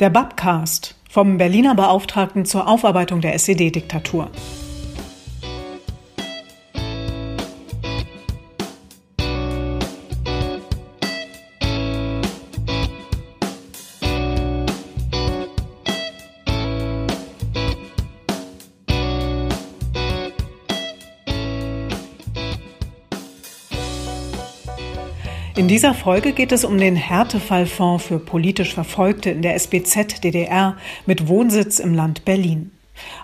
Der Babcast vom Berliner Beauftragten zur Aufarbeitung der SED-Diktatur. In dieser Folge geht es um den Härtefallfonds für politisch Verfolgte in der SBZ DDR mit Wohnsitz im Land Berlin.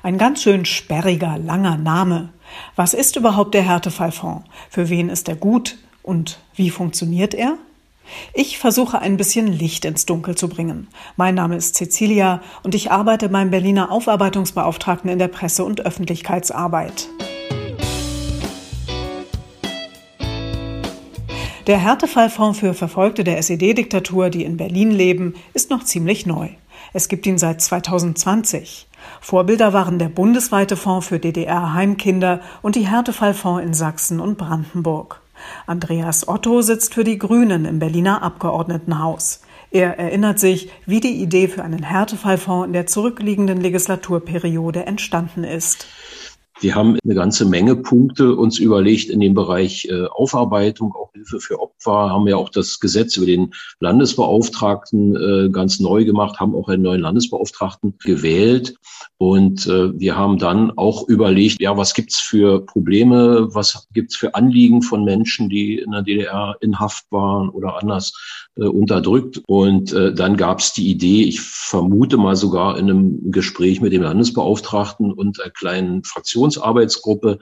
Ein ganz schön sperriger, langer Name. Was ist überhaupt der Härtefallfonds? Für wen ist er gut? Und wie funktioniert er? Ich versuche ein bisschen Licht ins Dunkel zu bringen. Mein Name ist Cecilia und ich arbeite beim Berliner Aufarbeitungsbeauftragten in der Presse- und Öffentlichkeitsarbeit. Der Härtefallfonds für Verfolgte der SED-Diktatur, die in Berlin leben, ist noch ziemlich neu. Es gibt ihn seit 2020. Vorbilder waren der bundesweite Fonds für DDR-Heimkinder und die Härtefallfonds in Sachsen und Brandenburg. Andreas Otto sitzt für die Grünen im Berliner Abgeordnetenhaus. Er erinnert sich, wie die Idee für einen Härtefallfonds in der zurückliegenden Legislaturperiode entstanden ist. Wir haben eine ganze Menge Punkte uns überlegt in dem Bereich äh, Aufarbeitung, auch Hilfe für Opfer, haben ja auch das Gesetz über den Landesbeauftragten äh, ganz neu gemacht, haben auch einen neuen Landesbeauftragten gewählt. Und äh, wir haben dann auch überlegt, ja, was gibt's für Probleme, was gibt's für Anliegen von Menschen, die in der DDR in Haft waren oder anders unterdrückt. Und dann gab's die Idee, ich vermute mal sogar in einem Gespräch mit dem Landesbeauftragten und einer kleinen Fraktion, Koalitionsarbeitsgruppe.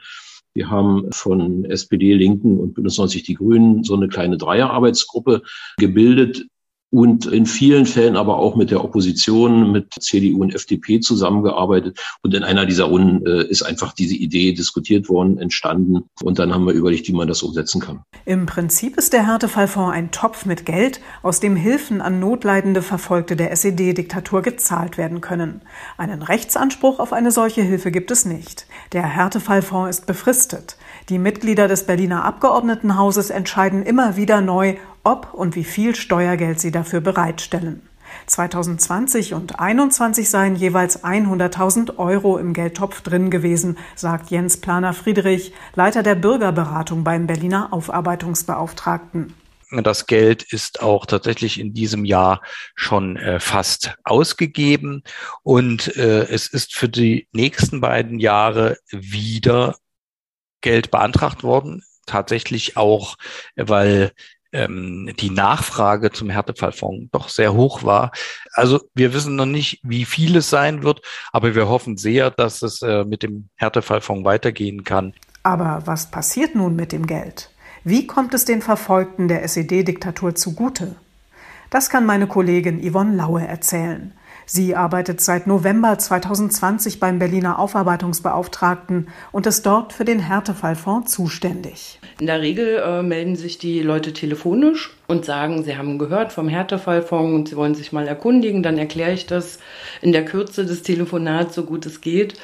Wir haben von SPD, Linken und Bündnis 90 Die Grünen so eine kleine Dreierarbeitsgruppe gebildet, und in vielen Fällen aber auch mit der Opposition, mit CDU und FDP zusammengearbeitet. Und in einer dieser Runden äh, ist einfach diese Idee diskutiert worden, entstanden. Und dann haben wir überlegt, wie man das umsetzen kann. Im Prinzip ist der Härtefallfonds ein Topf mit Geld, aus dem Hilfen an notleidende Verfolgte der SED-Diktatur gezahlt werden können. Einen Rechtsanspruch auf eine solche Hilfe gibt es nicht. Der Härtefallfonds ist befristet. Die Mitglieder des Berliner Abgeordnetenhauses entscheiden immer wieder neu, ob und wie viel Steuergeld sie dafür bereitstellen. 2020 und 2021 seien jeweils 100.000 Euro im Geldtopf drin gewesen, sagt Jens Planer Friedrich, Leiter der Bürgerberatung beim Berliner Aufarbeitungsbeauftragten. Das Geld ist auch tatsächlich in diesem Jahr schon äh, fast ausgegeben und äh, es ist für die nächsten beiden Jahre wieder Geld beantragt worden. Tatsächlich auch, weil ähm, die Nachfrage zum Härtefallfonds doch sehr hoch war. Also wir wissen noch nicht, wie viel es sein wird, aber wir hoffen sehr, dass es äh, mit dem Härtefallfonds weitergehen kann. Aber was passiert nun mit dem Geld? Wie kommt es den Verfolgten der SED-Diktatur zugute? Das kann meine Kollegin Yvonne Laue erzählen. Sie arbeitet seit November 2020 beim Berliner Aufarbeitungsbeauftragten und ist dort für den Härtefallfonds zuständig. In der Regel äh, melden sich die Leute telefonisch und sagen, sie haben gehört vom Härtefallfonds und sie wollen sich mal erkundigen. Dann erkläre ich das in der Kürze des Telefonats, so gut es geht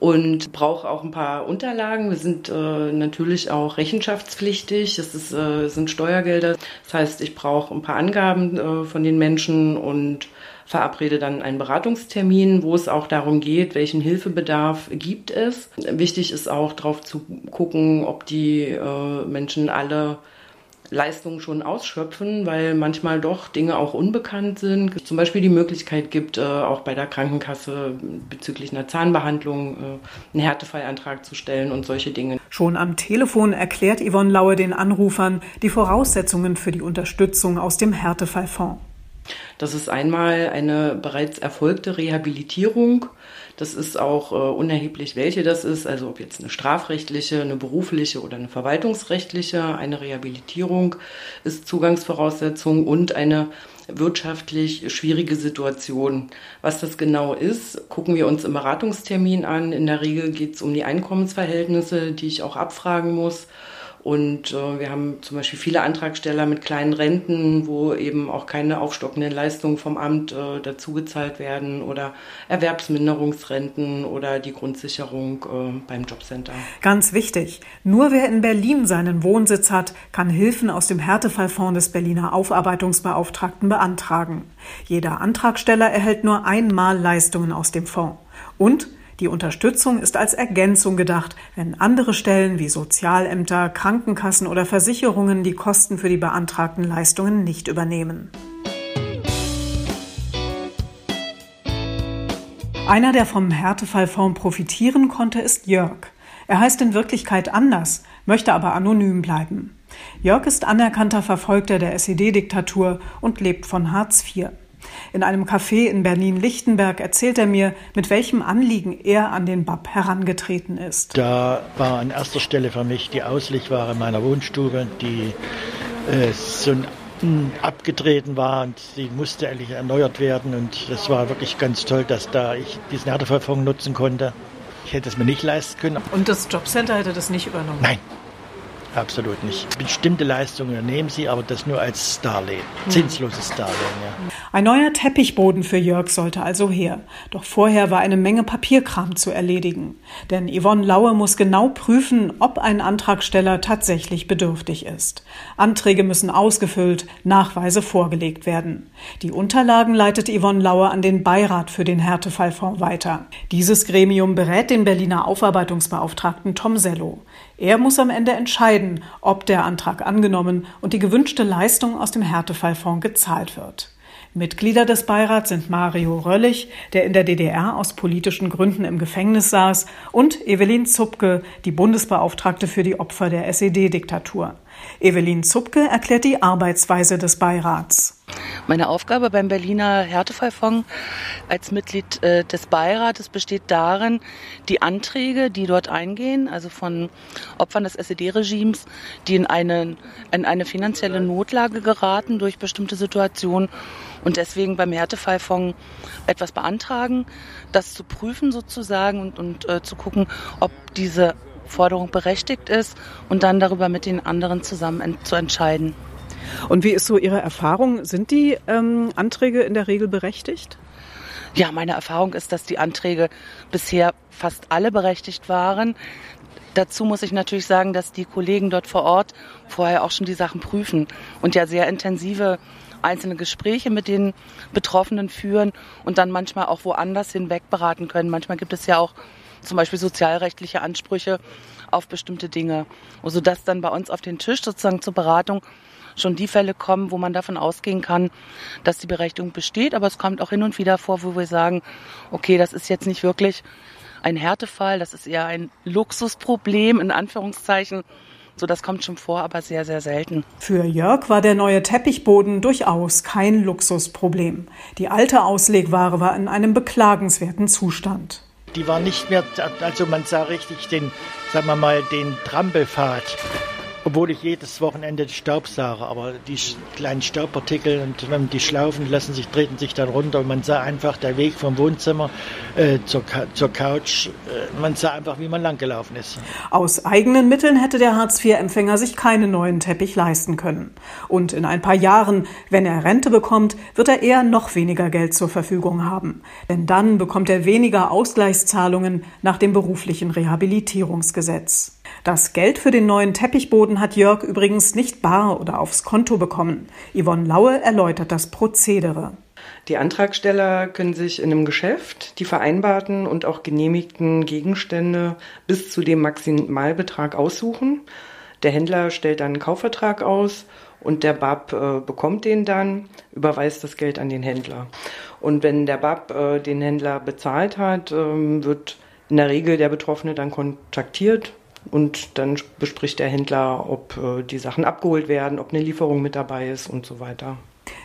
und brauche auch ein paar Unterlagen. Wir sind äh, natürlich auch rechenschaftspflichtig. Es äh, sind Steuergelder. Das heißt, ich brauche ein paar Angaben äh, von den Menschen und verabrede dann einen Beratungstermin, wo es auch darum geht, welchen Hilfebedarf gibt es. Wichtig ist auch darauf zu gucken, ob die äh, Menschen alle Leistungen schon ausschöpfen, weil manchmal doch Dinge auch unbekannt sind. Zum Beispiel die Möglichkeit gibt, äh, auch bei der Krankenkasse bezüglich einer Zahnbehandlung äh, einen Härtefallantrag zu stellen und solche Dinge. Schon am Telefon erklärt Yvonne Laue den Anrufern die Voraussetzungen für die Unterstützung aus dem Härtefallfonds. Das ist einmal eine bereits erfolgte Rehabilitierung. Das ist auch äh, unerheblich, welche das ist, also ob jetzt eine strafrechtliche, eine berufliche oder eine verwaltungsrechtliche. Eine Rehabilitierung ist Zugangsvoraussetzung und eine wirtschaftlich schwierige Situation. Was das genau ist, gucken wir uns im Beratungstermin an. In der Regel geht es um die Einkommensverhältnisse, die ich auch abfragen muss Und äh, wir haben zum Beispiel viele Antragsteller mit kleinen Renten, wo eben auch keine aufstockenden Leistungen vom Amt äh, dazugezahlt werden oder Erwerbsminderungsrenten oder die Grundsicherung äh, beim Jobcenter. Ganz wichtig, nur wer in Berlin seinen Wohnsitz hat, kann Hilfen aus dem Härtefallfonds des Berliner Aufarbeitungsbeauftragten beantragen. Jeder Antragsteller erhält nur einmal Leistungen aus dem Fonds. Und die Unterstützung ist als Ergänzung gedacht, wenn andere Stellen wie Sozialämter, Krankenkassen oder Versicherungen die Kosten für die beantragten Leistungen nicht übernehmen. Einer, der vom Härtefallfonds profitieren konnte, ist Jörg. Er heißt in Wirklichkeit anders, möchte aber anonym bleiben. Jörg ist anerkannter Verfolgter der SED-Diktatur und lebt von Hartz IV. In einem Café in Berlin-Lichtenberg erzählt er mir, mit welchem Anliegen er an den BAP herangetreten ist. Da war an erster Stelle für mich die Auslichtware meiner Wohnstube, die äh, so abgetreten war und die musste eigentlich erneuert werden und das war wirklich ganz toll, dass da ich diesen Härtefallfonds nutzen konnte. Ich hätte es mir nicht leisten können. Und das Jobcenter hätte das nicht übernommen? Nein, Absolut nicht. Bestimmte Leistungen nehmen sie, aber das nur als Darlehen. Zinsloses Darlehen, ja. Ein neuer Teppichboden für Jörg sollte also her. Doch vorher war eine Menge Papierkram zu erledigen. Denn Yvonne Laue muss genau prüfen, ob ein Antragsteller tatsächlich bedürftig ist. Anträge müssen ausgefüllt, Nachweise vorgelegt werden. Die Unterlagen leitet Yvonne Laue an den Beirat für den Härtefallfonds weiter. Dieses Gremium berät den Berliner Aufarbeitungsbeauftragten Tom Sello. Er muss am Ende entscheiden, ob der Antrag angenommen und die gewünschte Leistung aus dem Härtefallfonds gezahlt wird. Mitglieder des Beirats sind Mario Röllig, der in der DDR aus politischen Gründen im Gefängnis saß, und Evelyn Zupke, die Bundesbeauftragte für die Opfer der SED-Diktatur. Evelyn Zupke erklärt die Arbeitsweise des Beirats. Meine Aufgabe beim Berliner Härtefallfonds als Mitglied äh, des Beirates besteht darin, die Anträge, die dort eingehen, also von Opfern des SED-Regimes, die in eine, in eine finanzielle Notlage geraten durch bestimmte Situationen und deswegen beim Härtefallfonds etwas beantragen, das zu prüfen sozusagen und, und äh, zu gucken, ob diese Forderung berechtigt ist und dann darüber mit den anderen zusammen zu entscheiden. Und wie ist so Ihre Erfahrung? Sind die ähm, Anträge in der Regel berechtigt? Ja, meine Erfahrung ist, dass die Anträge bisher fast alle berechtigt waren. Dazu muss ich natürlich sagen, dass die Kollegen dort vor Ort vorher auch schon die Sachen prüfen und ja sehr intensive einzelne Gespräche mit den Betroffenen führen und dann manchmal auch woanders hinweg beraten können. Manchmal gibt es ja auch zum Beispiel sozialrechtliche Ansprüche auf bestimmte Dinge, sodass dann bei uns auf den Tisch sozusagen zur Beratung schon die Fälle kommen, wo man davon ausgehen kann, dass die Berechtigung besteht. Aber es kommt auch hin und wieder vor, wo wir sagen, okay, das ist jetzt nicht wirklich ein Härtefall, das ist eher ein Luxusproblem in Anführungszeichen. So, das kommt schon vor, aber sehr, sehr selten. Für Jörg war der neue Teppichboden durchaus kein Luxusproblem. Die alte Auslegware war in einem beklagenswerten Zustand. Die war nicht mehr, also man sah richtig den, sagen wir mal, den Trampelpfad obwohl ich jedes Wochenende Staubsauge, aber die kleinen Staubpartikel und die Schlaufen lassen sich, treten sich dann runter und man sah einfach der Weg vom Wohnzimmer äh, zur, zur Couch, äh, man sah einfach, wie man langgelaufen ist. Aus eigenen Mitteln hätte der Hartz-IV-Empfänger sich keinen neuen Teppich leisten können. Und in ein paar Jahren, wenn er Rente bekommt, wird er eher noch weniger Geld zur Verfügung haben. Denn dann bekommt er weniger Ausgleichszahlungen nach dem beruflichen Rehabilitierungsgesetz. Das Geld für den neuen Teppichboden hat Jörg übrigens nicht bar oder aufs Konto bekommen. Yvonne Laue erläutert das Prozedere. Die Antragsteller können sich in einem Geschäft die vereinbarten und auch genehmigten Gegenstände bis zu dem Maximalbetrag aussuchen. Der Händler stellt dann einen Kaufvertrag aus und der BAP äh, bekommt den dann, überweist das Geld an den Händler. Und wenn der BAP äh, den Händler bezahlt hat, äh, wird in der Regel der Betroffene dann kontaktiert und dann bespricht der Händler, ob äh, die Sachen abgeholt werden, ob eine Lieferung mit dabei ist und so weiter.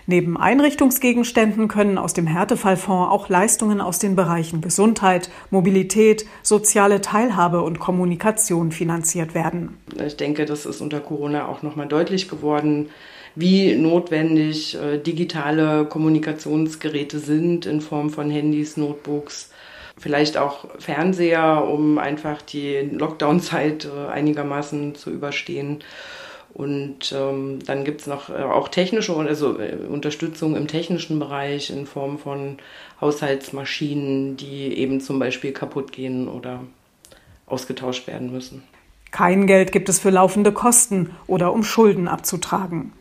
Neben Einrichtungsgegenständen können aus dem Härtefallfonds auch Leistungen aus den Bereichen Gesundheit, Mobilität, soziale Teilhabe und Kommunikation finanziert werden. Ich denke, das ist unter Corona auch nochmal deutlich geworden, wie notwendig äh, digitale Kommunikationsgeräte sind in Form von Handys, Notebooks, vielleicht auch Fernseher, um einfach die Lockdown-Zeit äh, einigermaßen zu überstehen. Und ähm, dann gibt es noch äh, auch technische also äh, Unterstützung im technischen Bereich in Form von Haushaltsmaschinen, die eben zum Beispiel kaputt gehen oder ausgetauscht werden müssen. Kein Geld gibt es für laufende Kosten oder um Schulden abzutragen.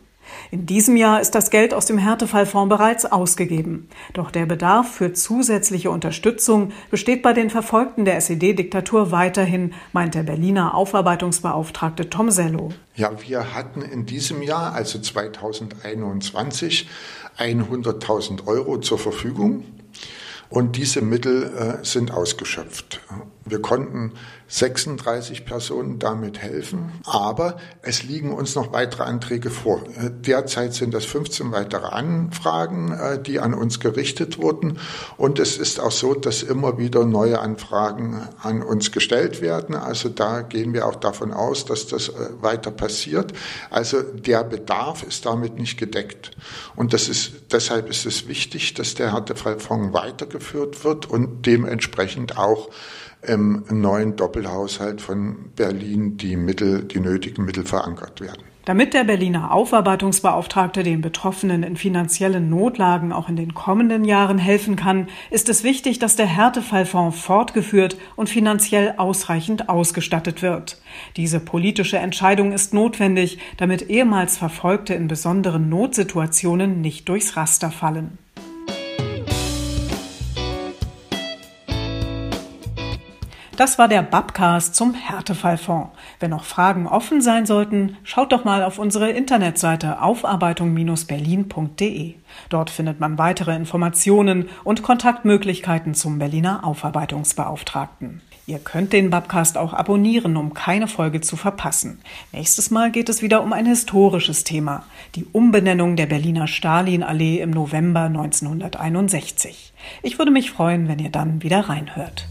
In diesem Jahr ist das Geld aus dem Härtefallfonds bereits ausgegeben. Doch der Bedarf für zusätzliche Unterstützung besteht bei den Verfolgten der SED-Diktatur weiterhin, meint der Berliner Aufarbeitungsbeauftragte Tom Sello. Ja, wir hatten in diesem Jahr, also 2021, 100.000 Euro zur Verfügung. Und diese Mittel äh, sind ausgeschöpft. Wir konnten 36 Personen damit helfen, aber es liegen uns noch weitere Anträge vor. Äh, derzeit sind das 15 weitere Anfragen, äh, die an uns gerichtet wurden. Und es ist auch so, dass immer wieder neue Anfragen an uns gestellt werden. Also da gehen wir auch davon aus, dass das äh, weiter passiert. Also der Bedarf ist damit nicht gedeckt. Und das ist, deshalb ist es wichtig, dass der Härtefallfonds weitergeführt wird und dementsprechend auch im neuen Doppelhaushalt von Berlin die Mittel, die nötigen Mittel verankert werden. Damit der Berliner Aufarbeitungsbeauftragte den Betroffenen in finanziellen Notlagen auch in den kommenden Jahren helfen kann, ist es wichtig, dass der Härtefallfonds fortgeführt und finanziell ausreichend ausgestattet wird. Diese politische Entscheidung ist notwendig, damit ehemals Verfolgte in besonderen Notsituationen nicht durchs Raster fallen. Das war der Babcast zum Härtefallfonds. Wenn noch Fragen offen sein sollten, schaut doch mal auf unsere Internetseite aufarbeitung-berlin.de. Dort findet man weitere Informationen und Kontaktmöglichkeiten zum Berliner Aufarbeitungsbeauftragten. Ihr könnt den Babcast auch abonnieren, um keine Folge zu verpassen. Nächstes Mal geht es wieder um ein historisches Thema, die Umbenennung der Berliner Stalinallee im November 1961. Ich würde mich freuen, wenn ihr dann wieder reinhört.